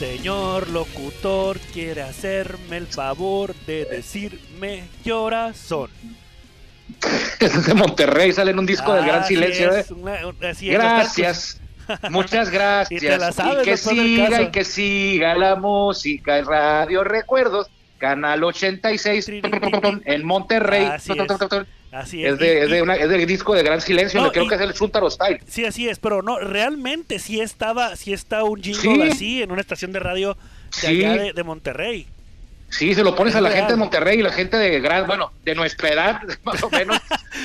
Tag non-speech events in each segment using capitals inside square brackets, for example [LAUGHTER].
señor locutor quiere hacerme el favor de decirme son. Es de Monterrey, sale en un disco del Gran Silencio. es, ¿eh? una- así es, Gracias. Muchas [LAUGHS] gracias. Y que siga y que siga la música en Radio Recuerdos, Canal 86 en Monterrey. Así es. Así es. Es, de, Y- es, de una- es del disco de Gran Silencio, No, creo y- que es el Chuntaro Style. Sí, así es, pero no, realmente sí estaba, sí está un jingle Sí. así en una estación de radio de Sí. allá de, de Monterrey. Sí, se lo pones a la Es gente de. Monterrey y la gente de gran, bueno, de nuestra edad, [LAUGHS] más o menos,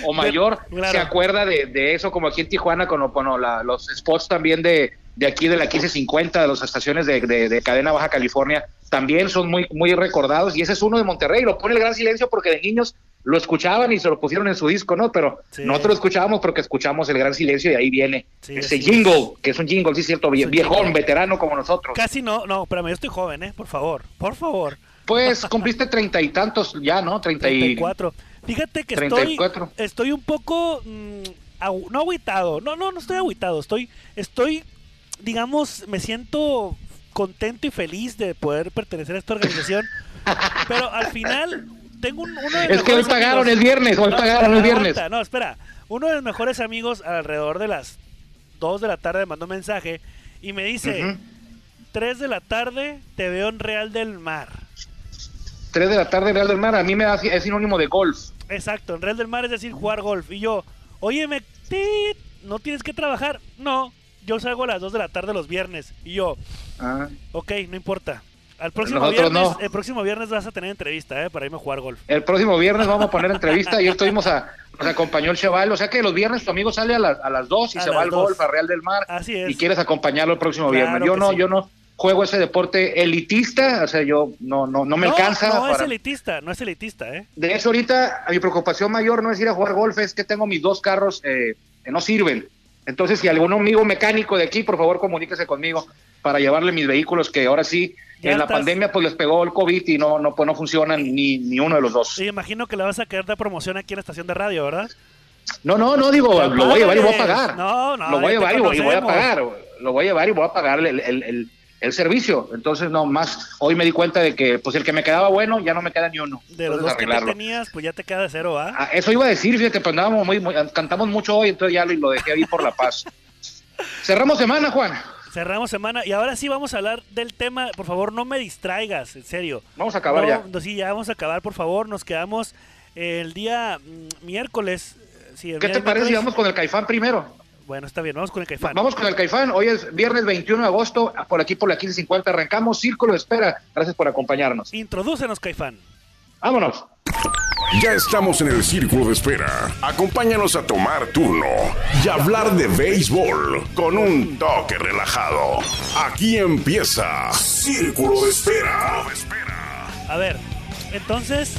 o [LAUGHS] mayor, claro. se acuerda de, de eso, como aquí en Tijuana, con, con la- los spots también de, de aquí de la 1550, de las estaciones de, de- de cadena Baja California, también son muy, muy recordados, y ese es uno de Monterrey, lo pone el gran silencio porque de niños lo escuchaban y se lo pusieron en su disco, ¿no? Pero Sí. nosotros lo escuchábamos porque escuchamos el gran silencio y ahí viene Sí, ese jingle, que es un jingle, sí es cierto, un viejón, jingle. veterano como nosotros. Casi no, no, espérame, yo estoy joven, ¿eh? Por favor, por favor. Pues cumpliste treinta y tantos ya, ¿no? Treinta y 34. Fíjate que 34. estoy estoy un poco mm, agu- no agüitado. No, no, no estoy agüitado. Estoy estoy digamos, me siento contento y feliz de poder pertenecer a esta organización. [LAUGHS] pero al final tengo un, uno de Es que hoy pagaron amigos- el viernes, hoy No, pagaron el viernes. aguanta, No, espera. Uno de mis mejores amigos alrededor de las 2 de la tarde me mandó un mensaje y me dice, Ujú. 3 de la tarde te veo en Real del Mar. 3 de la tarde Real del Mar, a mí me da, es sinónimo de golf. Exacto, en Real del Mar es decir jugar golf. Y yo, oye, me, tit, ¿no tienes que trabajar? No, yo salgo a las 2 de la tarde los viernes. Y yo, Ah, ok, no importa. Al próximo Nosotros viernes, no. el próximo viernes vas a tener entrevista, ¿eh? Para irme a jugar golf. El próximo viernes vamos a poner entrevista y estuvimos a, nos acompañó el Cheval, o sea que los viernes tu amigo sale a, las a las 2 y A se va al dos. golf a Real del Mar Así es. y quieres acompañarlo el próximo Claro viernes. Yo no, sí. yo no juego ese deporte elitista, o sea, yo no, no, no me no, alcanza. No, es elitista, no es elitista, ¿eh? De hecho, ahorita mi preocupación mayor no es ir a jugar golf, es que tengo mis dos carros eh, que no sirven. Entonces, si algún amigo mecánico de aquí, por favor, comuníquese conmigo para llevarle mis vehículos que ahora sí, Ya en la pandemia, pues les pegó el COVID y no, no, pues, no funcionan ni, ni uno de los dos. Y imagino que le vas a querer dar promoción aquí en la estación de radio, ¿verdad? No, no, no, digo, lo voy a llevar y voy a pagar. No, no, Lo voy a llevar y voy, a pagar. Lo voy a llevar y voy a pagar el, el, el- el servicio. Entonces, no, más, hoy me di cuenta de que, pues el que me quedaba bueno, ya no me queda ni uno. De los Entonces, dos que arreglarlo. tú tenías, pues ya te queda de cero, ¿ah? Ah, eso iba a decir, fíjate, pues andábamos muy, muy- cantamos mucho hoy, entonces ya lo, lo dejé ahí por la paz. [LAUGHS] Cerramos semana, Juan. Cerramos semana y ahora sí vamos a hablar del tema. Por favor, no me distraigas, en serio. Vamos a acabar No, ya. no, sí, ya vamos a acabar, por favor. Nos quedamos el día mm, miércoles. Sí, el ¿Qué día te parece si vamos con el Caifán primero? Bueno, está bien, vamos con el Caifán. Vamos con el Caifán. Hoy es viernes 21 de agosto, por aquí por la 1550 arrancamos. Círculo de espera. Gracias por acompañarnos. Introdúcenos, Caifán. Vámonos. Ya estamos en el círculo de espera. Acompáñanos a tomar turno y hablar de béisbol con un toque relajado. Aquí empieza Círculo de Espera. A ver, entonces,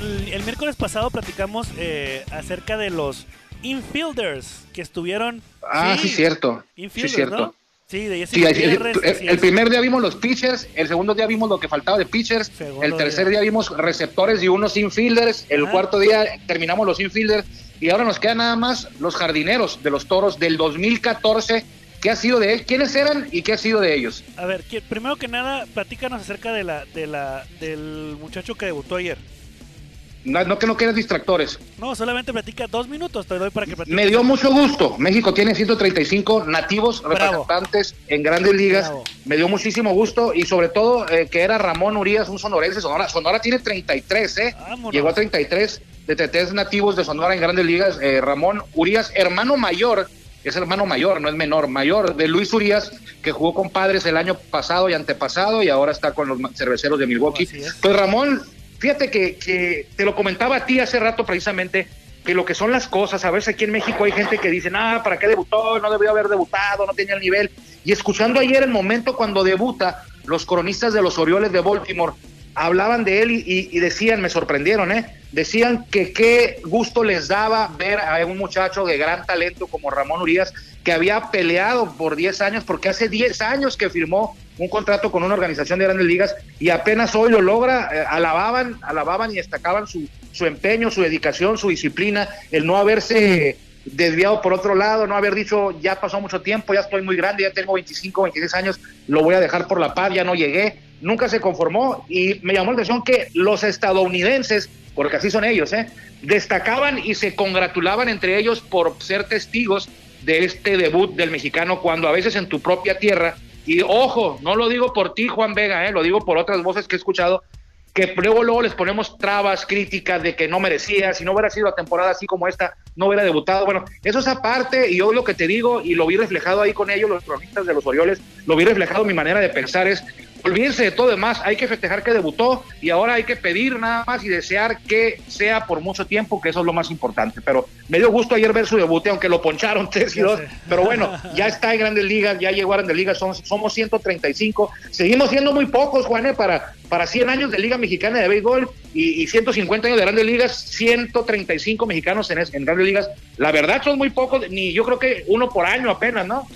el el miércoles pasado platicamos eh, acerca de los infielders que estuvieron. Ah, sí, cierto. Sí, cierto. ¿no? Sí, de Sí, el, el primer día vimos los pitchers, el segundo día vimos lo que faltaba de pitchers, Segundo el tercer día. día. vimos receptores y unos infielders, el cuarto día terminamos los infielders y ahora nos quedan nada más los jardineros de los toros del 2014. ¿Qué ha sido de él? ¿Quiénes eran y qué ha sido de ellos? A ver, primero que nada, platícanos acerca de la, de la, del muchacho que debutó ayer. No, no que no quieras distractores. No, solamente platica dos minutos, te doy para que platiques. Me dio mucho gusto. México tiene 135 nativos Bravo. representantes en grandes ligas. Bravo. Me dio muchísimo gusto y sobre todo eh, que era Ramón Urias, un sonorense. Sonora, Sonora tiene 33, ¿eh? Vámonos. Llegó a 33 de 33 nativos de Sonora en grandes ligas. Eh, Ramón Urias, hermano mayor, es hermano mayor, no es menor, mayor de Luis Urias, que jugó con padres el año pasado y antepasado y ahora está con los cerveceros de Milwaukee. Pues Ramón, fíjate que, que te lo comentaba a ti hace rato precisamente, que lo que son las cosas, a veces aquí en México hay gente que dice, ah, ¿para qué debutó? No debió haber debutado, no tenía el nivel. Y escuchando ayer el momento cuando debuta, los cronistas de los Orioles de Baltimore hablaban de él y, y- decían, me sorprendieron, ¿eh? Decían que qué gusto les daba ver a un muchacho de gran talento como Ramón Urias, que había peleado por 10 años, porque hace 10 años que firmó un contrato con una organización de grandes ligas y apenas hoy lo logra, eh, alababan, alababan y destacaban su, su empeño, su dedicación, su disciplina, el no haberse desviado por otro lado, no haber dicho, ya pasó mucho tiempo, ya estoy muy grande, ya tengo 25, 26 años, lo voy a dejar por la paz, ya no llegué, nunca se conformó y me llamó la atención que los estadounidenses, porque así son ellos, ¿eh? destacaban y se congratulaban entre ellos por ser testigos de este debut del mexicano cuando a veces en tu propia tierra, y ojo, no lo digo por ti Juan Vega, ¿eh? lo digo por otras voces que he escuchado, que luego, luego les ponemos trabas, críticas de que no merecía, si no hubiera sido la temporada así como esta, no hubiera debutado. Bueno, eso es aparte, y yo lo que te digo, y lo vi reflejado ahí con ellos, los cronistas de los Orioles, lo vi reflejado mi manera de pensar es, olvídense de todo demás, hay que festejar que debutó y ahora hay que pedir nada más y desear que sea por mucho tiempo, que eso es lo más importante. Pero me dio gusto ayer ver su debut, aunque lo poncharon [LAUGHS] 3 y 2, pero bueno, ya está en Grandes Ligas, ya llegó a Grandes Ligas, somos, somos 135, seguimos siendo muy pocos, Juanes, para, para 100 años de Liga Mexicana de Béisbol y, y 150 años de Grandes Ligas, 135 mexicanos en, en Grandes Ligas, la verdad son muy pocos, ni yo creo que uno por año apenas, ¿no?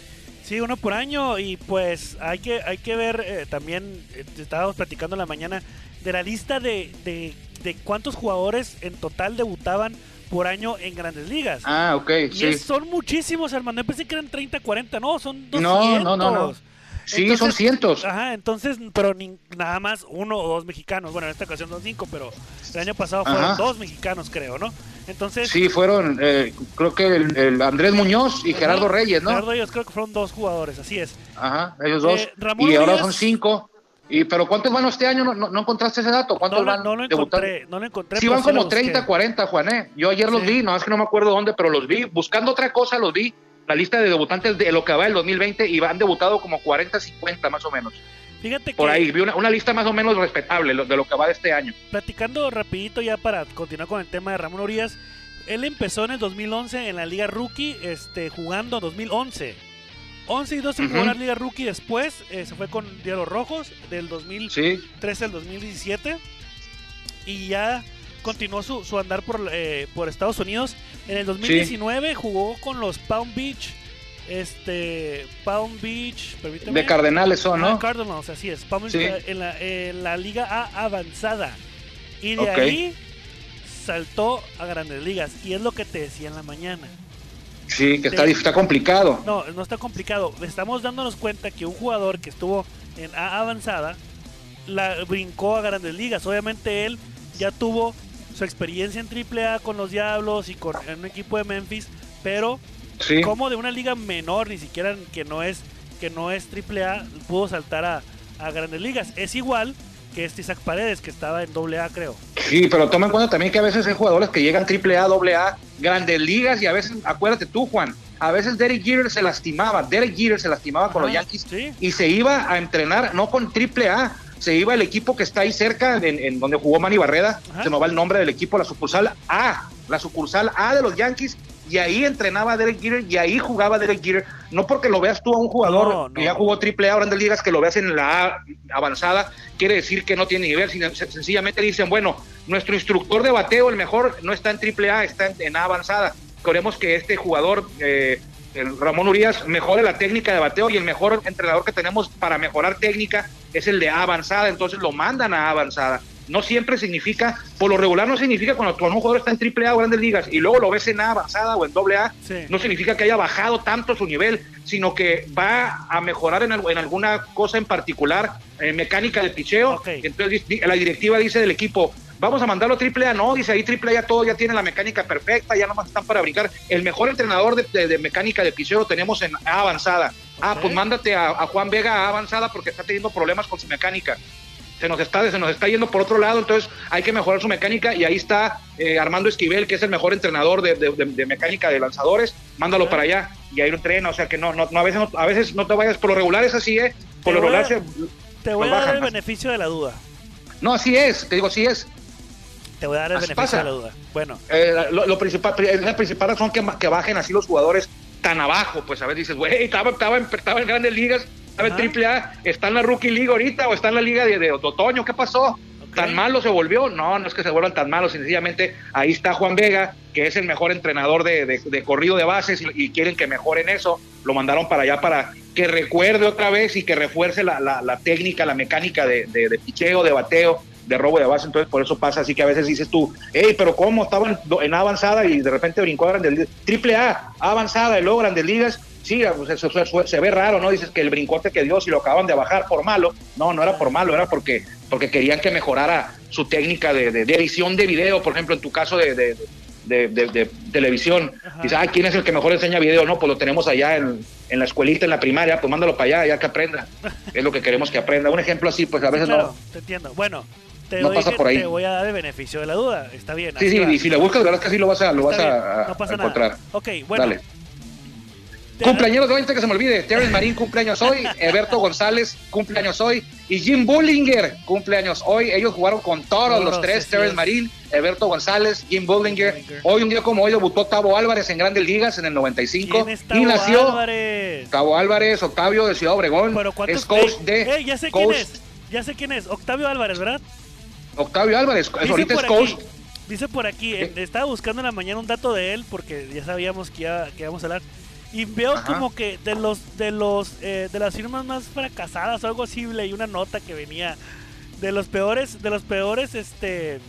Sí, uno por año y pues hay que hay que ver eh, también, eh, estábamos platicando en la mañana, de la lista de, de, de, cuántos jugadores en total debutaban por año en grandes ligas. Ah, ok, y sí. es- son muchísimos, hermano. Yo pensé que eran 30, 40, no, son 200. No, no, no, no. Sí, son cientos. Ajá, entonces, pero ni, nada más uno o dos mexicanos. Bueno, en esta ocasión son cinco, pero el año pasado fueron Ajá. dos mexicanos, creo, ¿no? Entonces, Sí, fueron, eh, creo que el, el Andrés Muñoz y. Gerardo Reyes, ¿no? Gerardo Reyes, creo que fueron dos jugadores, así es. Ajá, ellos dos. Eh, Ramón y ahora son cinco. Y, pero ¿cuántos van este año? ¿No, no, no encontraste ese dato? ¿Cuántos No, lo- van no lo encontré, no lo encontré. Sí, van como busqué. 30, 40, Juané. Yo ayer los Sí. vi, no más que no me acuerdo dónde, pero los vi. Buscando otra cosa, los vi. La lista de debutantes de lo que va del 2020 y han debutado como 40, 50 más o menos. Fíjate Por que ahí, vi una, una lista más o menos respetable de lo que va de este año. platicando rapidito ya para continuar con el tema de Ramón Urias, él empezó en el 2011 en la Liga Rookie, este, jugando 2011. 11 y 12 jugó en la Liga Rookie, después eh, se fue con Diablos Rojos del 2013 Sí, al 2017 y ya continuó su, su andar por, eh, por Estados Unidos. En el 2019 jugó con los Palm Beach, este, Palm Beach, permíteme. de Cardenales son, Ah, ¿no? Cardinals, así es. Palm Beach Sí. en, la, en la Liga A avanzada. Y de ahí saltó a Grandes Ligas. Y es lo que te decía en la mañana. Sí, que está, está complicado. No, no está complicado. Estamos dándonos cuenta que un jugador que estuvo en A avanzada la brincó a Grandes Ligas. Obviamente él ya tuvo su experiencia en AAA con los Diablos y con en un equipo de Memphis, pero Sí. como de una liga menor, ni siquiera que no es que no es AAA, pudo saltar a, a Grandes Ligas. Es igual que este Isaac Paredes que estaba en AA, creo. Sí, pero toma en cuenta también que a veces hay jugadores que llegan triple A, doble A, grandes ligas y a veces, acuérdate tú, Juan, a veces Derek Jeter se lastimaba, Derek Jeter se lastimaba con los Yankees sí. y se iba a entrenar no con triple A, se iba el equipo que está ahí cerca, en, en donde jugó Manny Barreda, Ajá. se me va el nombre del equipo, la sucursal A, la sucursal A de los Yankees, y ahí entrenaba Derek Jeter y ahí jugaba Derek Jeter, no porque lo veas tú a un jugador No, no. que ya jugó triple A, grandes ligas, que lo veas en la A avanzada, quiere decir que no tiene nivel, sencillamente dicen, bueno, nuestro instructor de bateo, el mejor, no está en triple A, está en, en A avanzada. Queremos que este jugador, eh, el Ramón Urias, mejore la técnica de bateo y el mejor entrenador que tenemos para mejorar técnica es el de A avanzada, entonces lo mandan a A avanzada. No siempre significa, por lo regular no significa cuando, un jugador está en triple A o grandes ligas y luego lo ves en A avanzada o en doble A, Sí. no significa que haya bajado tanto su nivel, sino que va a mejorar en, en alguna cosa en particular, eh, mecánica de picheo. Entonces la directiva dice del equipo, vamos a mandarlo a triple A, no, dice ahí triple A ya todo, ya tiene la mecánica perfecta, ya nomás están para brincar. El mejor entrenador de, de- de mecánica de lo tenemos en A avanzada. Ah, pues mándate a, a Juan Vega a avanzada porque está teniendo problemas con su mecánica se nos está se nos está yendo por otro lado, entonces hay que mejorar su mecánica y ahí está eh, Armando Esquivel, que es el mejor entrenador de, de- de- de mecánica de lanzadores, mándalo para allá y ahí lo entrena, o sea que no, no, no, a veces no, a veces no te vayas, por lo regular es así, ¿eh? Por Te lo a- regular se- Te voy a dar bajan el beneficio de la duda. no, así es, te digo, así es. Te voy a dar el Así beneficio pasa. de la duda. Bueno, Eh, lo, lo principal, la principal razón que, bajen así los jugadores tan abajo, pues a veces dices, güey, estaba, estaba, en, estaba en grandes ligas, estaba en triple A, está en la rookie league ahorita o está en la liga de, de otoño, ¿qué pasó? ¿Tan malo se volvió? No, no es que se vuelvan tan malos, sencillamente ahí está Juan Vega, que es el mejor entrenador de, de- de corrido de bases y, y quieren que mejoren eso, lo mandaron para allá para que recuerde otra vez y que refuerce la, la- la técnica, la mecánica de picheo, de bateo, de robo de base, entonces por eso pasa así que a veces dices tú, hey, pero ¿cómo estaban en avanzada y de repente brincó a Grandes Ligas? Triple A, avanzada y luego Grandes Ligas, sí, pues, se, se, ve raro, ¿no? Dices que el brincote que dio, si lo acaban de bajar por malo, no, no era por malo, era porque, porque querían que mejorara su técnica de, de, edición de video, por ejemplo, en tu caso de, de televisión. Dices, ah, ¿quién es el que mejor enseña video? No, pues lo tenemos allá en, en la escuelita, en la primaria, pues mándalo para allá, ya que aprenda. es lo que queremos que aprenda. Un ejemplo así, pues a veces claro, no. Te entiendo. Bueno, te, No doy, pasa por ahí. te voy a dar el beneficio de la duda. Está bien. Sí, sí, va. y si le buscas, la verdad es que sí lo vas a, lo vas Está a, bien, a- no pasa a nada. encontrar. Ok, bueno. Dale. Cumpleaños de 20 que se me olvide. Terrence Marín cumpleaños hoy. [LAUGHS] Eberto González cumpleaños hoy. Y Jim Bullinger cumpleaños hoy. Ellos jugaron con toros los tres. es. Marín, Eberto González, Jim Bullinger. Hoy un día como hoy debutó Tavo Álvarez en Grandes Ligas en el 95. ¿Quién es y nació Álvarez? Tavo Álvarez, Octavio de Ciudad Obregón. Pero ¿cuántos es coach de... ey, ya sé coach- quién es. Ya sé quién es. Octavio Álvarez, ¿verdad? Octavio Álvarez. Ahorita es coach. aquí, dice por aquí, eh, estaba buscando en la mañana un dato de él porque ya sabíamos que, ya, que íbamos a hablar. Y veo Ajá. como que de los de los eh, de las firmas más fracasadas o algo así leí una nota que venía de los peores de los peores este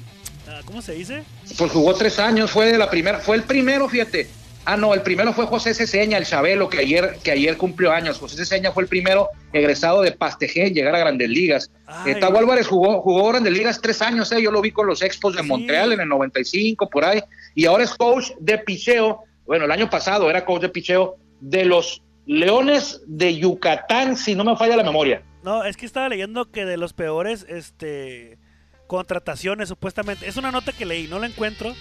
ah, ¿cómo se dice? Pues jugó tres años, fue de la primera, fue el primero, fíjate. Ah, no, el primero fue José Ceseña, el Chabelo, que ayer, que ayer cumplió años. José Ceseña fue el primero egresado de Pastejé en llegar a Grandes Ligas. Eh, Álvarez jugó, jugó Grandes Ligas tres años, eh, yo lo vi con los Expos de Sí. Montreal en el 95, por ahí. Y ahora es coach de picheo. Bueno, el año pasado era coach de picheo de los Leones de Yucatán, si no me falla la memoria. No, es que estaba leyendo que de los peores este contrataciones supuestamente. Es una nota que leí, no la encuentro.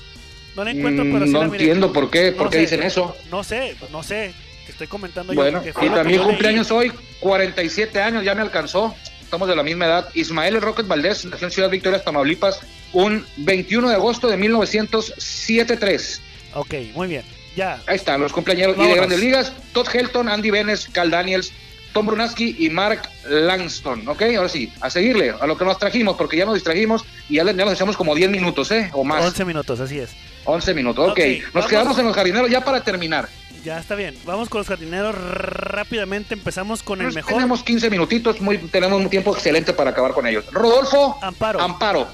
No la encuentro, Mm, pero sí no la miré. entiendo por qué, No por qué sé, dicen eso. No sé, no sé. Te estoy comentando Bueno, yo. fue y también leí. cumpleaños hoy, 47 años, ya me alcanzó. Estamos de la misma edad. Ismael Rocket Valdés nació en Ciudad Victoria, Tamaulipas, un 21 de agosto de 1973. Ok, muy bien. Ya. Ahí están los cumpleaños y de grandes ligas. Todd Helton, Andy Benes, Cal Daniels, Tom Brunaski y Mark Langston. Ok, ahora sí, a seguirle a lo que nos trajimos, porque ya nos distrajimos y ya, ya nos echamos como 10 minutos, ¿eh? O más. 11 minutos, así es. 11 minutos, ok. Ok, nos vamos. quedamos en los jardineros ya para terminar. Ya está bien. Vamos con los jardineros rápidamente. Empezamos con el mejor. Tenemos 15 minutitos, muy, tenemos un tiempo excelente para acabar con ellos. Rodolfo Amparo. Amparo,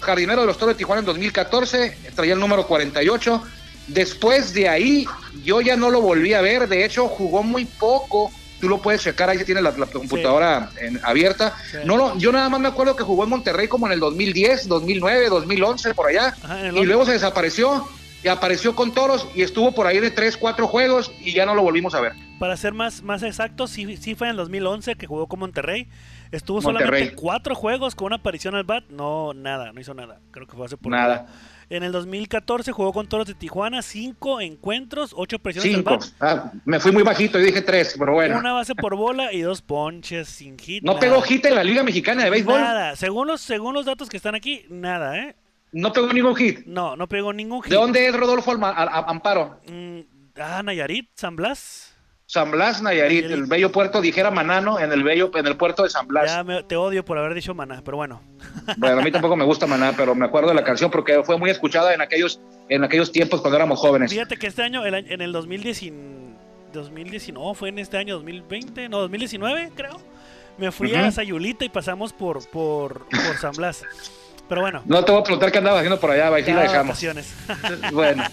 jardinero de los Toros de Tijuana en 2014, traía el número 48. Después de ahí, yo ya no lo volví a ver. De hecho, jugó muy poco. Tú lo puedes checar, ahí se tiene la, la computadora en- abierta. Sí. No lo, yo nada más me acuerdo que jugó en Monterrey como en el 2010, 2009, 2011, por allá. Ajá, Y luego se desapareció y apareció con Toros y estuvo por ahí de 3, 4 juegos y ya no lo volvimos a ver. Para ser más, más exacto, sí, sí fue en el 2011 que jugó con Monterrey. Estuvo Monterrey. solamente cuatro juegos con una aparición al bat. No, nada, no hizo nada. Creo que fue hace por Nada. En el 2014 jugó con Toros de Tijuana, cinco encuentros, ocho presiones Cinco. Ah, me fui muy bajito y dije tres, pero bueno. una base por bola y dos ponches sin hit. No nada. pegó hit en la Liga Mexicana de Béisbol. Nada, según los, según los datos que están aquí, nada, ¿eh? No pegó ningún hit. No, no pegó ningún hit. ¿De dónde es Rodolfo Alma- a- a- Amparo? Mm, ah, Nayarit, San Blas. San Blas, Nayarit, Nayarit. el bello puerto, dijera Manano, en el bello, en el puerto de San Blas. Ya me- te odio por haber dicho maná, pero bueno. [LAUGHS] Bueno, a mí tampoco me gusta Maná, pero me acuerdo de la canción porque fue muy escuchada en aquellos, en aquellos tiempos cuando éramos jóvenes. Fíjate que este año, el en el 2010, 2019, no, fue en este año 2020, no, 2019 creo. Me fui a. Sayulita y pasamos por, por, por San Blas. Pero bueno, No te voy a preguntar qué andabas haciendo por allá, ya la dejamos. Bueno.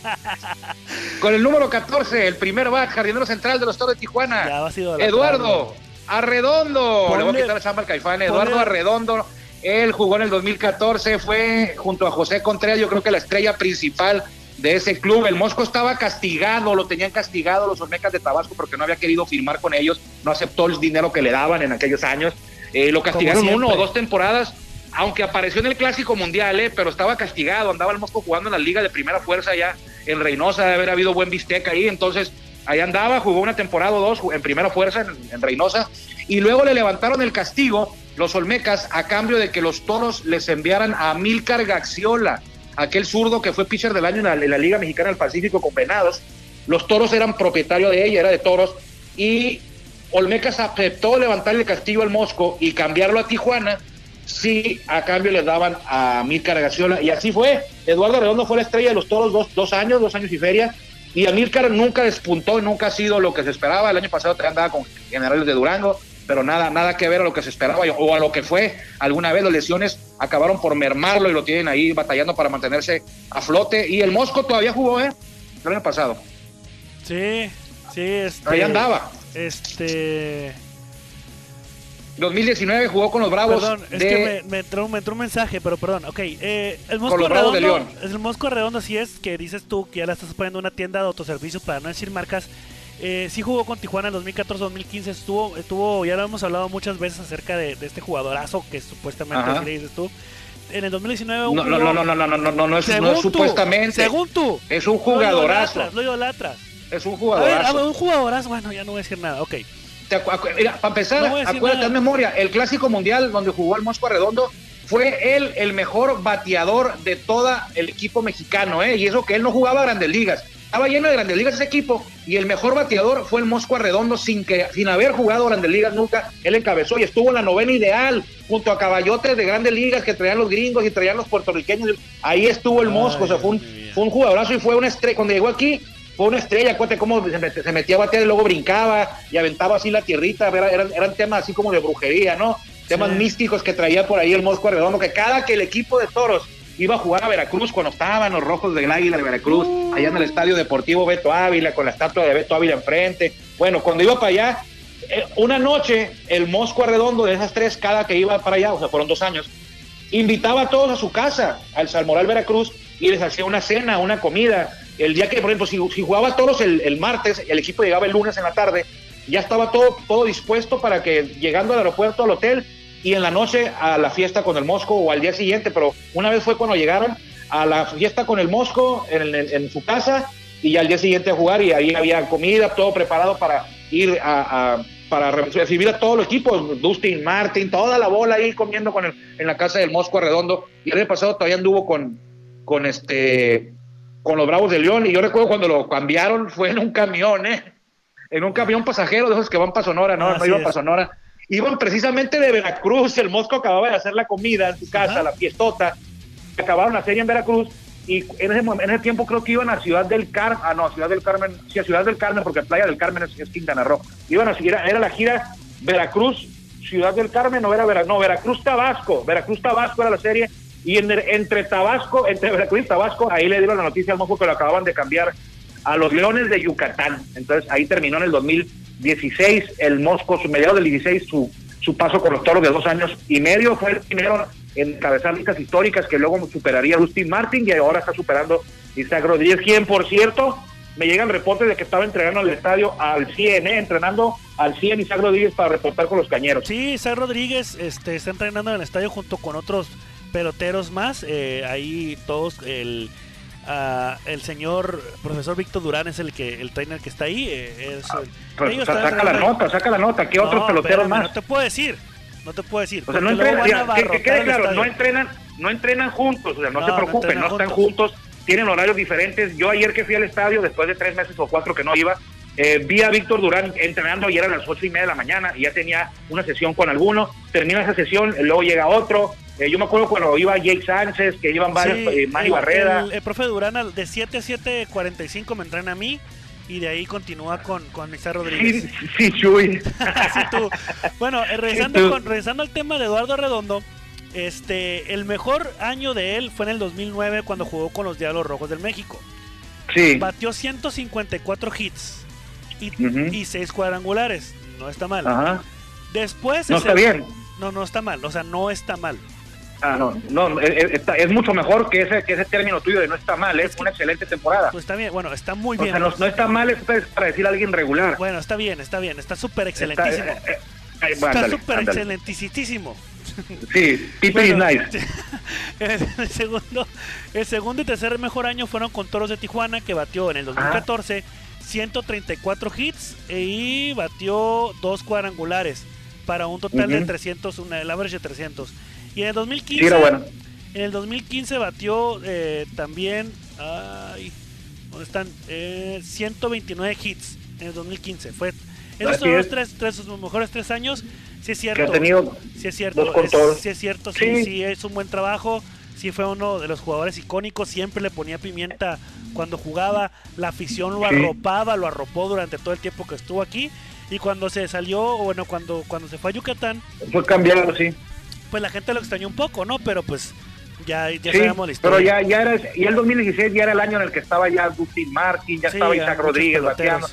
[LAUGHS] Con el número 14, el primer bat, jardinero central de los Toros de Tijuana. ya va sido Eduardo Arredondo. Le voy Ponle- a quitar la chamba al Caifán. Eduardo ponle- Arredondo. Él jugó en el 2014, fue junto a José Contreras, yo creo que la estrella principal de ese club. El Mosco estaba castigado, lo tenían castigado los Olmecas de Tabasco porque no había querido firmar con ellos, no aceptó el dinero que le daban en aquellos años. Eh, lo castigaron uno o dos temporadas, aunque apareció en el Clásico Mundial, eh, pero estaba castigado, andaba el Mosco jugando en la liga de primera fuerza ya en Reynosa, de haber habido buen bistec ahí, entonces ahí andaba, jugó una temporada o dos en primera fuerza en, Reynosa, y luego le levantaron el castigo los Olmecas a cambio de que los toros les enviaran a Milcar Gaxiola, aquel zurdo que fue pitcher del año en la, en la Liga Mexicana del Pacífico con Venados. Los toros eran propietario de ella, era de toros, y Olmecas aceptó levantarle el castigo al Mosco y cambiarlo a Tijuana si a cambio les daban a Milcar Gaxiola. Y así fue. Eduardo Redondo fue la estrella de los toros dos, dos años, dos años y feria. Y Amílcar nunca despuntó y nunca ha sido lo que se esperaba. El año pasado también andaba con generales de Durango. pero nada, nada que ver a lo que se esperaba o a lo que fue alguna vez. Las lesiones acabaron por mermarlo y lo tienen ahí batallando para mantenerse a flote. Y el Mosco todavía jugó, ¿eh? El año pasado. Sí, sí, este, Ahí andaba. Este. 2019 jugó con los Bravos. Perdón, es de- que me, me entró, me entró un mensaje, pero perdón. Ok, eh, el Mosco los Bravos de Redondo. León. El Mosco Redondo sí es que dices tú que ya la estás poniendo una tienda de autoservicio para no decir marcas. Eh, sí jugó con Tijuana en 2014-2015. Estuvo, estuvo, ya lo hemos hablado muchas veces acerca de, de este jugadorazo que supuestamente así le dices tú. En el 2019 No, no, no, no, no, no, no, no, no, no es, Según no es tú, supuestamente. Según tú. Es un Lo jugadorazo. idolatras, Lo idolatras. Es un A ver, a jugadorazo. ver, un jugadorazo. Bueno, ya no voy a decir nada. Ok. Mira, para empezar, No acuérdate en memoria, el clásico mundial donde jugó el Mosco Redondo fue él el mejor bateador de todo el equipo mexicano, ¿eh? Y eso que él no jugaba a grandes ligas. Estaba lleno de grandes ligas ese equipo y el mejor bateador fue el Mosco Redondo sin que sin haber jugado grandes ligas nunca. Él encabezó y estuvo en la novena ideal junto a caballotes de grandes ligas que traían los gringos y traían los puertorriqueños. Ahí estuvo el Ay, Mosco, o sea, fue un, fue un jugadorazo y fue una estrella. Cuando llegó aquí, fue una estrella. Acuérdate cómo se, met- se metía a batear y luego brincaba y aventaba así la tierrita. Era- eran, eran temas así como de brujería, ¿no? Temas Sí. místicos que traía por ahí el Mosco Redondo, que cada que el equipo de toros iba a jugar a Veracruz, cuando estaban los rojos del Águila de Veracruz, allá en el Estadio Deportivo Beto Ávila, con la estatua de Beto Ávila enfrente. Bueno, cuando iba para allá, eh, una noche, el Mosco Redondo de esas tres, cada que iba para allá, o sea, fueron dos años, invitaba a todos a su casa, al Salmoral Veracruz, y les hacía una cena, una comida. El día que, por ejemplo, si, jugaba todos el, el martes, el equipo llegaba el lunes en la tarde, ya estaba todo, todo dispuesto para que llegando al aeropuerto, al hotel, y en la noche a la fiesta con el Mosco o al día siguiente, pero una vez fue cuando llegaron a la fiesta con el Mosco en, su casa y al día siguiente a jugar y ahí había comida, todo preparado para ir a, para re- recibir a todos los equipos, Dustin, Martin, toda la bola ahí comiendo con el, en la casa del Mosco Redondo y el año pasado todavía anduvo con, con este con los Bravos de León y yo recuerdo cuando lo cambiaron fue en un camión, ¿eh? En un camión pasajero de esos que van para Sonora, no, no Así iban para Sonora. Iban precisamente de Veracruz, el Mosco acababa de hacer la comida en su casa, Ajá. la fiestota, acabaron la serie en Veracruz y en ese, en ese tiempo creo que iban a Ciudad del Carmen, ah no, Ciudad del Carmen, sí, a Ciudad del Carmen, porque Playa del Carmen es, es Quintana Roo. Iban a era, era la gira Veracruz, Ciudad del Carmen, no era Vera, no, Veracruz Tabasco, Veracruz Tabasco era la serie y en- entre Tabasco, entre Veracruz y Tabasco, ahí le dieron la noticia al Mosco que lo acababan de cambiar a los Leones de Yucatán. Entonces ahí terminó en el 2016 el Mosco, su mediados del 16, su, su paso con los toros de dos años y medio. Fue el primero en encabezar listas históricas que luego superaría a Dustin Martin y ahora está superando Isaac Rodríguez, quien por cierto me llegan reportes de que estaba entrenando al estadio al 100, ¿eh? entrenando al 100 Isaac Rodríguez para reportar con los cañeros. Sí, Isaac Rodríguez este, está entrenando en el estadio junto con otros peloteros más. eh, ahí todos, el, ah, el señor profesor Víctor Durán es el que el trainer que está ahí. eh, es el- Pues, ellos sa- saca la nota, saca la nota. ¿Qué otros peloteros espérame, más? No te puedo decir. No te puedo decir. O sea, no entrenan, ya, que, quede claro, no entrenan, no entrenan juntos, o sea, no, No, se preocupen, no, están juntos. juntos. tienen horarios diferentes. Yo ayer que fui al estadio, después de tres meses o cuatro que no iba, eh, vi a Víctor Durán entrenando ayer a las ocho y media de la mañana y ya tenía una sesión con alguno. Termina esa sesión, luego llega otro. Eh, yo me acuerdo cuando iba Jake Sánchez, que iban varios, Sí, eh, Manny el- Barrera. El, el profe Durán de 7 a 7.45 me entrena a mí y de ahí continúa con, con Isaac Sí, Rodríguez. sí, Chuy. [LAUGHS] Así tú. Bueno, eh, regresando, Sí, tú. con- regresando al tema de Eduardo Redondo, este, el mejor año de él fue en el 2009 cuando jugó con los Diablos Rojos del México. Sí. Batió 154 hits y, Ujú. y 6 cuadrangulares. No está mal. Ajá. Después... No está bien. No, no está mal. O sea, no está mal. Ah, no, no, es, es- está- es mucho mejor que ese, que ese término tuyo de no está mal, es, una excelente temporada. Pues está bien. Bueno, está muy o bien. sea, no, no está mal es para decir a alguien regular. Bueno, está bien, está bien. Está súper Está- excelentísimo. eh, eh, eh, Está súper excelentísimo. Sí, Pipe is Bueno, nice. [LAUGHS] el, segundo, el segundo y tercer mejor año fueron con Toros de Tijuana, que batió en el 2014 134 hits y batió dos cuadrangulares para un total de Ujú. 300, una, el average de 300. Y en el 2015, Sí, era bueno. en el 2015 batió eh, también, ay, ¿dónde están? Eh, 129 hits en el 2015. Fue, esos son los es. tres, tres, sus mejores tres años. Sí es Que cierto. ha tenido Sí es cierto, es- sí es cierto, sí, sí, Sí. es un buen trabajo. Sí fue uno de los jugadores icónicos, siempre le ponía pimienta cuando jugaba, la afición lo Sí. arropaba, lo arropó durante todo el tiempo que estuvo aquí. Y cuando se salió, bueno, cuando, cuando se fue a Yucatán, Fue cambiado, sí. Pues la gente lo extrañó un poco, ¿no? Pero pues ya, ya Sí, sabemos la pero historia. ya, ya era, y el 2016 ya era el año en el que estaba ya Dustin Martin, ya Sí, estaba ya Isaac Rodríguez bateando.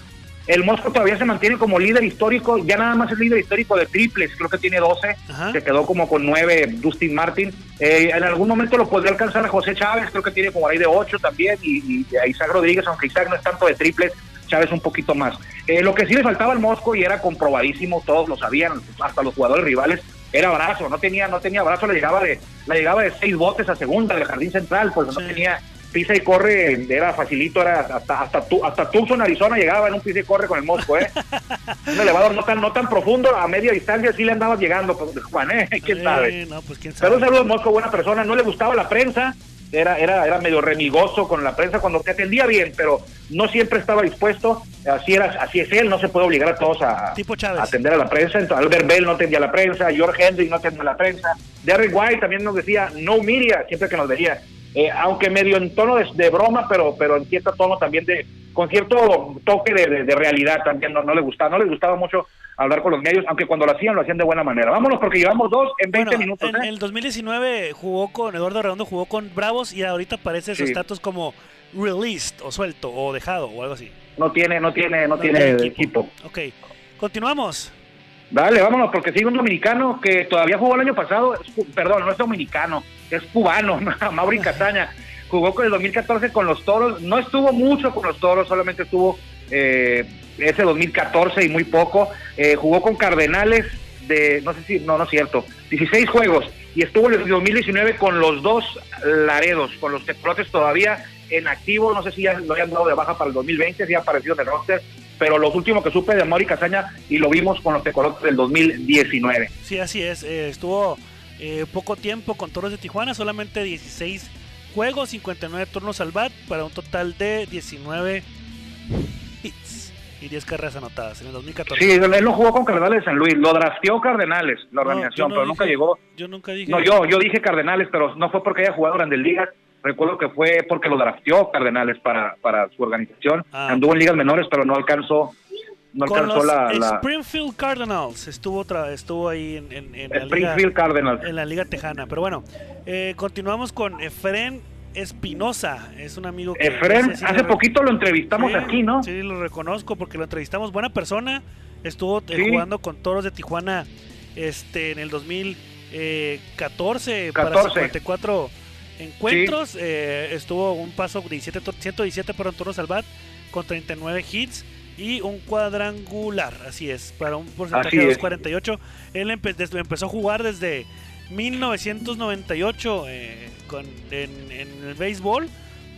El Mosco todavía se mantiene como líder histórico, ya nada más es líder histórico de triples, creo que tiene 12, Ajá. se quedó como con 9 Dustin Martin. Eh, en algún momento lo podría alcanzar a José Chávez, creo que tiene como ahí de 8 también, y, y a Isaac Rodríguez, aunque Isaac no es tanto de triples, Chávez un poquito más. Eh, lo que sí le faltaba al Mosco, y era comprobadísimo, todos lo sabían, hasta los jugadores rivales, era brazo, no tenía, no tenía brazo, le llegaba de, le llegaba de seis botes a segunda del jardín central, pues no tenía pisa y corre, era facilito, era hasta hasta tu- hasta Tucson, Arizona llegaba en un pisa y corre con el Mosco, eh. [LAUGHS] un elevador no tan, no tan profundo, a media distancia sí le andaba llegando, pues, Juan, eh, quién Eh, sabe. No, pues quién Pero sabe. un saludo al Mosco, buena persona, no le gustaba la prensa, era, era, era medio remigoso con la prensa cuando te atendía bien, pero no siempre estaba dispuesto, así era, así es él, no se puede obligar a todos a, Tipo Chávez. a atender a la prensa, entonces Albert Bell no atendía a la prensa, George Henry no atendía a la prensa, Derrick White también nos decía no media siempre que nos veía, Eh, aunque medio en tono de, de broma, pero pero en cierto tono también de, con cierto toque de, de- de realidad también, no, no le gustaba, no les gustaba mucho hablar con los medios, aunque cuando lo hacían, lo hacían de buena manera. Vámonos porque llevamos dos en 20 Bueno, minutos. en ¿eh? el 2019 jugó con Eduardo Redondo, jugó con Bravos y ahorita aparece su Sí. estatus como released o suelto o dejado o algo así. No tiene, no tiene, no tiene equipo. Ok, continuamos. Dale, vámonos, porque sigue un dominicano que todavía jugó el año pasado, perdón, no es dominicano, es cubano, [LAUGHS] Mauri [LAUGHS] Castaña. Jugó con el 2014 con los Toros, no estuvo mucho con los Toros, solamente estuvo eh, ese 2014 y muy poco. Eh, jugó con Cardenales de, no sé si, no, no es cierto, 16 juegos y estuvo en el 2019 con los dos Laredos, con los Tecolotes todavía en activo, no sé si ya lo hayan dado de baja para el 2020, si ha aparecido en el roster, pero los últimos que supe de Mauri Castaña y lo vimos con los Tecolotes del 2019. Sí, así es. eh, estuvo eh, poco tiempo con Toros de Tijuana, solamente 16 juegos, 59 turnos al bat para un total de 19 hits y 10 carreras anotadas en el 2014. Sí, él no jugó con Cardenales de San Luis, lo drafteó Cardenales, la No, organización, yo no pero nunca dije- llegó. Yo nunca dije. No, yo, yo dije Cardenales, pero no fue porque haya jugado Grandes Ligas. Recuerdo que fue porque lo drafteó Cardenales para, para su organización. Ah. Anduvo en ligas menores, pero no alcanzó, no con alcanzó los la, la Springfield Cardinals estuvo otra, estuvo ahí en, en- en la Springfield liga, Cardinals. en la liga tejana. Pero bueno, eh, continuamos con Efren Espinosa. Es un amigo que Efren, hace poquito lo entrevistamos Sí, aquí, ¿no? Sí, lo reconozco porque lo entrevistamos. Buena persona. Estuvo eh, jugando con Toros de Tijuana este en el 2014 para 14. 54 encuentros. Eh, estuvo un paso 17, to- 117 para un Toros al bat con 39 hits y un cuadrangular. Así es, para un porcentaje Así de es. 2.48. Él empe- empezó a jugar desde 1998 eh, con, en, en el béisbol.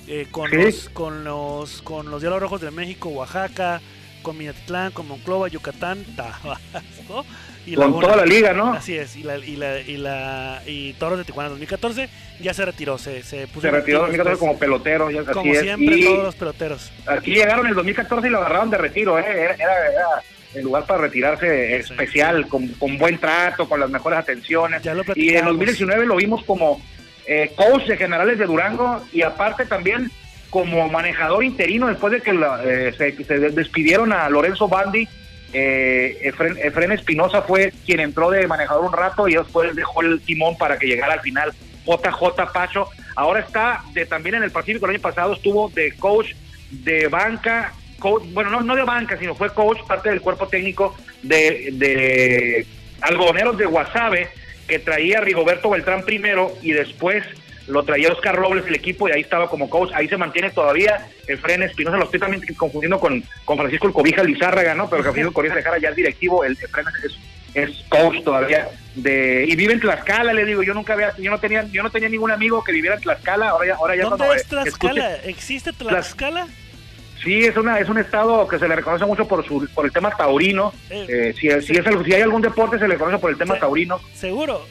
eh, con, Sí. los, con los con los Diablos Rojos de México, Oaxaca, con Minatitlán, con Monclova, Yucatán, Tabasco y Con Laguna. toda la liga, ¿no? Así es, y la, y la, y la y Toros de Tijuana 2014 ya se retiró, se, se puso Se retiró en inactivo 2014 después. como pelotero, ya como siempre todos los peloteros. aquí llegaron en el 2014 y lo agarraron de retiro, ¿eh? Era, era- era el lugar para retirarse Sí. especial, con, con buen trato, con las mejores atenciones. Y en platicamos. 2019 lo vimos como eh, coach de generales de Durango y aparte también como manejador interino después de que la- eh, se, se despidieron a Lorenzo Bandi. Eh, Efren, Efren Espinosa fue quien entró de manejador un rato y después dejó el timón para que llegara al final JJ Pacho. Ahora está de, también en el Pacífico, el año pasado estuvo de coach de banca, coach, bueno, no, no de banca, sino fue coach, parte del cuerpo técnico de, de algodoneros de Guasave, que traía a Rigoberto Beltrán primero y después lo traía Oscar Robles el equipo y ahí estaba como coach, ahí se mantiene todavía Efren Espinosa, lo estoy también confundiendo con, con Francisco el Cobija Lizárraga, ¿no? Pero Francisco el Cobija Lizárraga ya es directivo, el Efren es, es coach todavía de y vive en Tlaxcala, le digo, yo nunca había, yo no tenía, yo no tenía ningún amigo que viviera en Tlaxcala, ahora ya, ahora ya ¿Dónde cuando, es eh, Tlaxcala? escuche- ¿Existe Tlaxcala? Sí, es una es un estado que se le reconoce mucho por su por el tema taurino. Eh, si, si es si hay algún deporte se le conoce por el tema taurino. Seguro.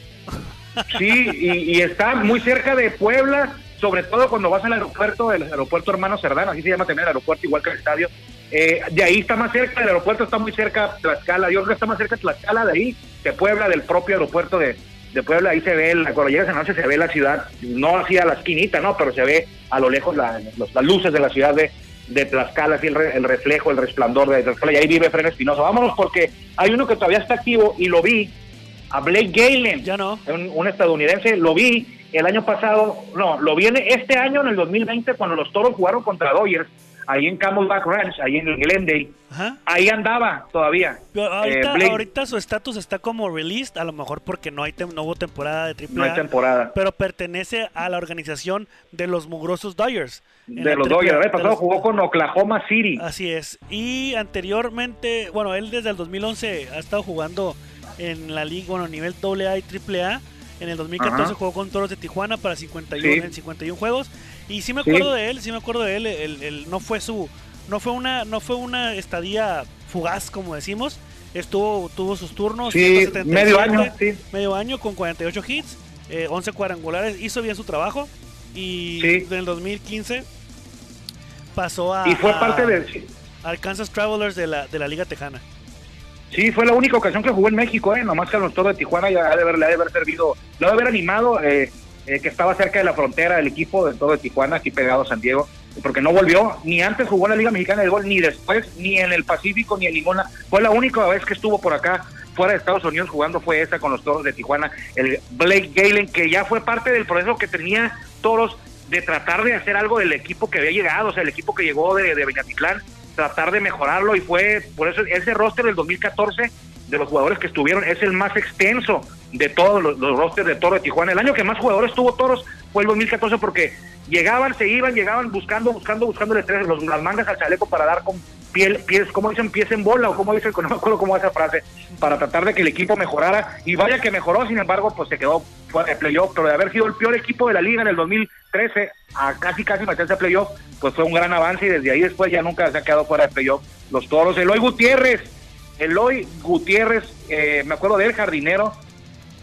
Sí, y, y está muy cerca de Puebla, sobre todo cuando vas al aeropuerto, el aeropuerto Hermano Cerdán, así se llama también el aeropuerto, igual que el estadio. Eh, de ahí está más cerca, el aeropuerto está muy cerca Tlaxcala, yo creo que está más cerca Tlaxcala de ahí, de Puebla, del propio aeropuerto de, de Puebla, ahí se ve, el- cuando llegas en la noche se ve la ciudad, no así a la esquinita, ¿no? Pero se ve a lo lejos la- los- las luces de la ciudad de, de Tlaxcala, así el, re- el reflejo, el resplandor de Tlaxcala, y ahí vive Fren Espinosa. Vámonos porque hay uno que todavía está activo y lo vi, a Blake Galen, Ya no. un, un estadounidense, lo vi el año pasado, no, lo vi en este año, en el 2020, cuando los Toros jugaron contra Dodgers, ahí en Camelback Ranch, ahí en el Glendale, Ajá. ahí andaba todavía. Pero ahorita, Eh, ahorita su estatus está como released, a lo mejor porque no hay no hubo temporada de triple No hay temporada. pero pertenece a la organización de los mugrosos Dodgers. De los Dodgers, el año pasado los- jugó con Oklahoma City. Así es. Y anteriormente, bueno, él desde el 2011 ha estado jugando en la liga, bueno, nivel AA y AAA. En el 2014 Ajá. jugó con Toros de Tijuana para 51 Sí. en 51 juegos y sí me Sí. acuerdo de él, sí me acuerdo de él, el- el- no fue su no fue una no fue una estadía fugaz como decimos. Estuvo tuvo sus turnos, Sí, 177, medio año, sí. medio año con 48 hits, eh, 11 cuadrangulares, hizo bien su trabajo y Sí. en el 2015 pasó a Y fue a- parte de... al Kansas Travelers de la, de la Liga Tejana. Sí, fue la única ocasión que jugó en México, ¿eh? Nomás que a los toros de Tijuana ya ha de haber, le ha de haber servido, le ha de haber animado, eh, eh, que estaba cerca de la frontera del equipo de todo de Tijuana, aquí pegado a San Diego, porque no volvió, ni antes jugó en la Liga Mexicana de Gol, ni después, ni en el Pacífico, ni en ninguna. Fue la única vez que estuvo por acá, fuera de Estados Unidos, jugando, fue esa con los toros de Tijuana, el Blake Galen, que ya fue parte del proceso que tenía toros de tratar de hacer algo del equipo que había llegado, o sea, el equipo que llegó de, de Beñatitlán, tratar de mejorarlo y fue por eso ese roster del 2014 de los jugadores que estuvieron es el más extenso de todos los, los rosters de Toro de Tijuana. El año que más jugadores tuvo Toros fue el 2014 porque llegaban, se iban, llegaban buscando, buscando, buscándole tres, los, las mangas al chaleco para dar con piel, pies, ¿cómo dicen? Pies en bola o cómo dicen, [LAUGHS] no me acuerdo cómo es esa frase, para tratar de que el equipo mejorara y vaya que mejoró, sin embargo, pues se quedó fuera de playoff, pero de haber sido el peor equipo de la liga en el 2013 a casi casi meterse a playoff, pues fue un gran avance y desde ahí después ya nunca se ha quedado fuera de playoff los toros. Eloy Gutiérrez, Eloy Gutiérrez, eh, me acuerdo de él, jardinero,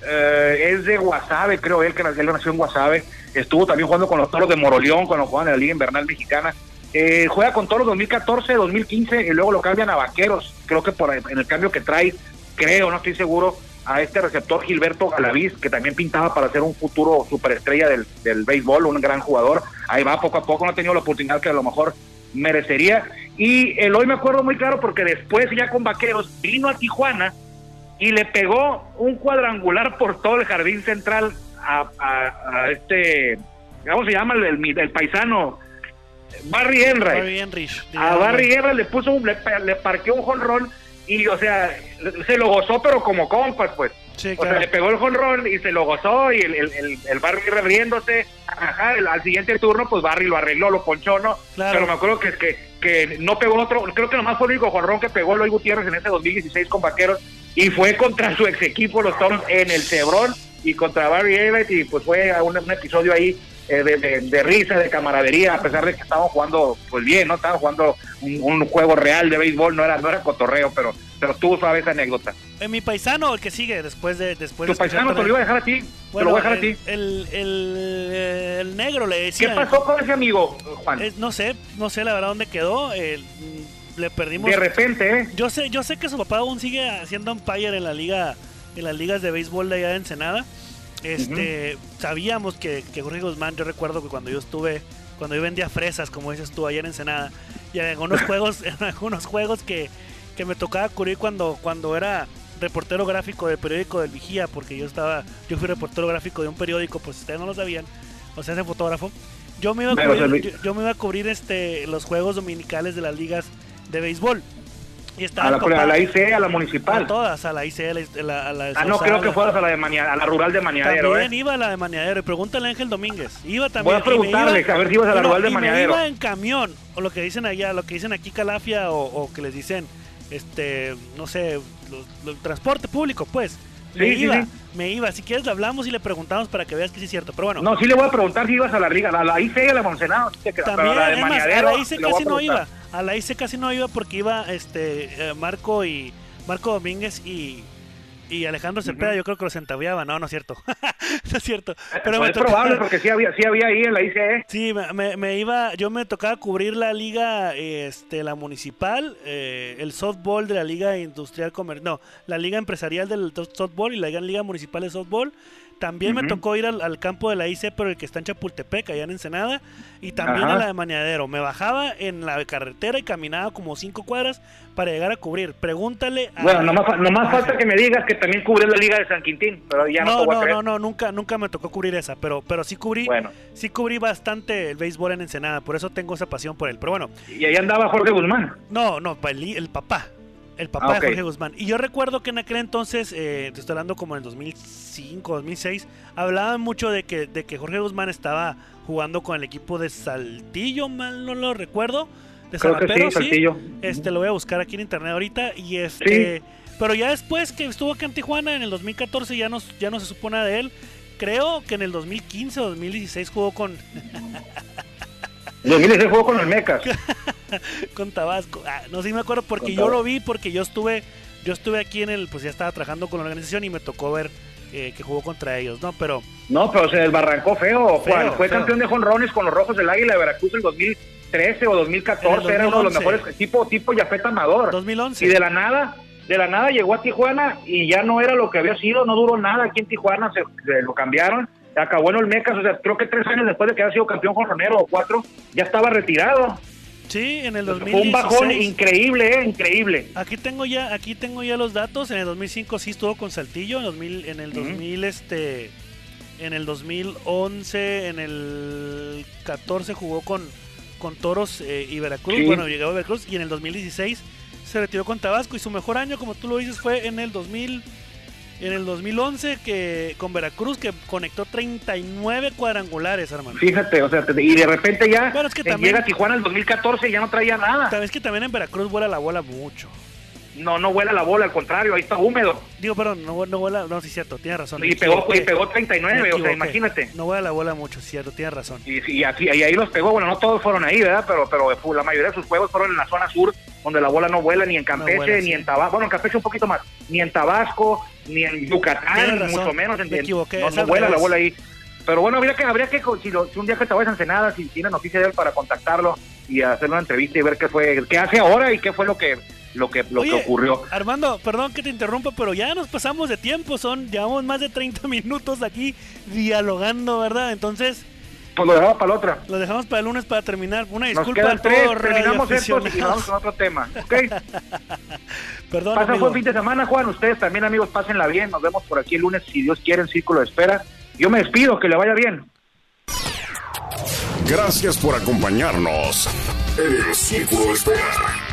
eh, es de Guasave, creo él, que él nació en Guasave, estuvo también jugando con los toros de Moroleón cuando jugaban en la Liga Invernal Mexicana. Eh, juega con toros 2014, 2015 y luego lo cambian a Vaqueros. Creo que por en el cambio que trae, creo, no estoy seguro, a este receptor Gilberto Galaviz, que también pintaba para ser un futuro superestrella del, del béisbol, un gran jugador. Ahí va poco a poco, no ha tenido la oportunidad que a lo mejor merecería. Y el hoy me acuerdo muy claro porque después ya con Vaqueros vino a Tijuana y le pegó un cuadrangular por todo el jardín central a, a- a este, ¿cómo se llama? El, el- el paisano Barry Enright. Barry Enrich. A. Barry Guerra le puso un, le, le parqueó un jonrón y, o sea, se lo gozó, pero como compas, pues. Sí, O sea, le pegó el jonrón y se lo gozó y el, el, el, el Barry Guerra riéndose. Ajá, el- al siguiente turno, pues Barry lo arregló, lo ponchó, ¿no? Claro. Pero me acuerdo que, que, que no pegó otro, creo que nomás fue el único jonrón que pegó Eloy Gutiérrez en ese 2016 con Vaqueros y fue contra su ex equipo, los Toros, en el Cebrón y contra Barry Everett y pues fue un, un episodio ahí eh, de, de- de risa, de camaradería, a pesar de que estaban jugando pues bien, ¿no? Estaban jugando un, un juego real de béisbol, no era, no era cotorreo, pero, pero tuvo suave esa anécdota. Eh, mi paisano, el que sigue después de después Tu de paisano te lo iba a dejar a ti, te lo voy a dejar a el, ti. el, el- el negro le ¿Qué decía. pasó con ese amigo, Juan? Eh, no sé, no sé la verdad dónde quedó. eh, le perdimos. De repente, ¿eh? Yo sé, yo sé que su papá aún sigue haciendo umpire en la liga, en las ligas de béisbol de allá de Ensenada. Este, sabíamos que, que Jorge Guzmán, yo recuerdo que cuando yo estuve, cuando yo vendía fresas, como dices tú, ayer en Ensenada, y en algunos [LAUGHS] juegos, en algunos juegos que, que me tocaba cubrir cuando, cuando era reportero gráfico del periódico del Vigía, porque yo estaba, yo fui reportero gráfico de un periódico, pues ustedes no lo sabían, o sea, ese fotógrafo. Yo me iba a cubrir, yo me iba a cubrir este los juegos dominicales de las ligas de béisbol. Y A la, a la IC, a la a municipal. todas, a la ICL, a la, a la de Ah, no, creo que fueras a la, de Mania- a la rural de Maniadero, También ¿eh? iba a la de Maniadero. Y pregúntale a Ángel Domínguez. Iba también. Voy a preguntarle, iba- a ver si ibas a la no, rural de y Maniadero. Me iba en camión, o lo que dicen allá, lo que dicen aquí Calafia, o, o que les dicen, este, no sé, los- los- transporte público, pues. Me Sí, sí, iba, sí. me iba. Si quieres, le hablamos y le preguntamos para que veas que sí es cierto. Pero bueno, No, sí le voy a preguntar si ibas a la Riga, a la IC y a la Monsenado. sí También, la de es más, a la a casi no iba. A la ICE casi no iba porque iba este eh, Marco y Marco Domínguez y, y Alejandro Cepeda yo creo que lo centaviaba. No, no es cierto. [LAUGHS] no es cierto. Pero pues es probable porque sí había, sí había ahí en la ICE. Sí, me, me, iba, yo me tocaba cubrir la liga, este, la municipal, eh, el softball de la liga industrial comercial, no, la liga empresarial del softball y la liga municipal de softball. También me tocó ir al, campo de la IC, pero el que está en Chapultepec, allá en Ensenada, y también a la de Mañadero. Me bajaba en la carretera y caminaba como cinco cuadras para llegar a cubrir. Pregúntale a... Bueno, nomás, nomás falta que me digas que también cubre la Liga de San Quintín, pero ya no No, no, no, no, nunca, nunca me tocó cubrir esa, pero, pero sí cubrí, bueno. sí cubrí bastante el béisbol en Ensenada, por eso tengo esa pasión por él. Pero bueno. ¿Y ahí andaba Jorge Guzmán? No, no, el papá. El papá ah, de Jorge Guzmán. Y yo recuerdo que en aquel entonces, eh, te estoy hablando como en 2005, 2006, hablaban mucho de que, de que Jorge Guzmán estaba jugando con el equipo de Saltillo, mal no lo recuerdo. De Creo sí, Saltillo. Este, lo voy a buscar aquí en internet ahorita. Y este, Pero ya después que estuvo aquí en Tijuana, en el 2014 ya no, ya no se supo nada de él. Creo que en el 2015 o 2016 jugó con... 2016 jugó con el Mecas. [LAUGHS] con Tabasco. Ah, no sé me acuerdo porque yo lo vi porque yo estuve yo estuve aquí en el pues ya estaba trabajando con la organización y me tocó ver eh, que jugó contra ellos, ¿no? Pero No, pero se desbarrancó feo, Juan. Fue campeón de jonrones con los Rojos del Águila de Veracruz en 2013 o 2014, era uno de los mejores tipo tipo Yafeta Amador. 2011. Y de la nada de la nada llegó a Tijuana y ya no era lo que había sido, no duró nada aquí en Tijuana, se lo cambiaron acabó en Olmecas, o sea, creo que tres años después de que había sido campeón jonronero o cuatro, ya estaba retirado. Sí, en el 2016. Fue un bajón increíble, ¿eh? increíble. Aquí tengo ya, aquí tengo ya los datos. En el 2005 sí estuvo con Saltillo, en, 2000, en el 2000 este, en el 2011, en el 14 jugó con con Toros eh, y Veracruz. Bueno, llegó a Veracruz y en el 2016 se retiró con Tabasco y su mejor año, como tú lo dices, fue en el 2000 en el 2011 que con Veracruz que conectó 39 cuadrangulares, hermano. Fíjate, o sea, y de repente ya llega a Tijuana el 2014 y ya no traía nada. Sabes que también en Veracruz vuela la bola mucho. No, no vuela la bola, al contrario, ahí está húmedo. Digo, perdón, no, no vuela, no, sí, cierto, tienes razón. Y pegó, y pegó 39, o sea, imagínate. No vuela la bola mucho, cierto, tienes razón. Y, y, y, ahí los pegó, bueno, no todos fueron ahí, ¿verdad? Pero, pero la mayoría de sus juegos fueron en la zona sur, donde la bola no vuela ni en Campeche, ni en Tabasco, bueno, en Campeche un poquito más, ni en Tabasco, ni en Yucatán, mucho menos. En, Me equivoqué, no, no vuela la bola ahí. Pero bueno, habría que, habría que si, si un día que te vayas a Ensenada, si tiene noticia de él, para contactarlo y hacerle una entrevista y ver qué fue, qué hace ahora y qué fue lo que lo que lo que ocurrió. Armando, perdón que te interrumpa, pero ya nos pasamos de tiempo, son llevamos más de 30 [LAUGHS] minutos aquí dialogando, ¿verdad? Entonces, pues lo dejamos para la otra. Lo dejamos para el lunes para terminar. Una disculpa Nos quedan terminamos esto y vamos con otro tema, ¿ok? [LAUGHS] Perdón, Pasen buen fin de semana, Juan. Ustedes también, amigos, pásenla bien. Nos vemos por aquí el lunes, si Dios quiere, en Círculo de Espera. Yo me despido, que le vaya bien. Gracias por acompañarnos en el Círculo de Espera.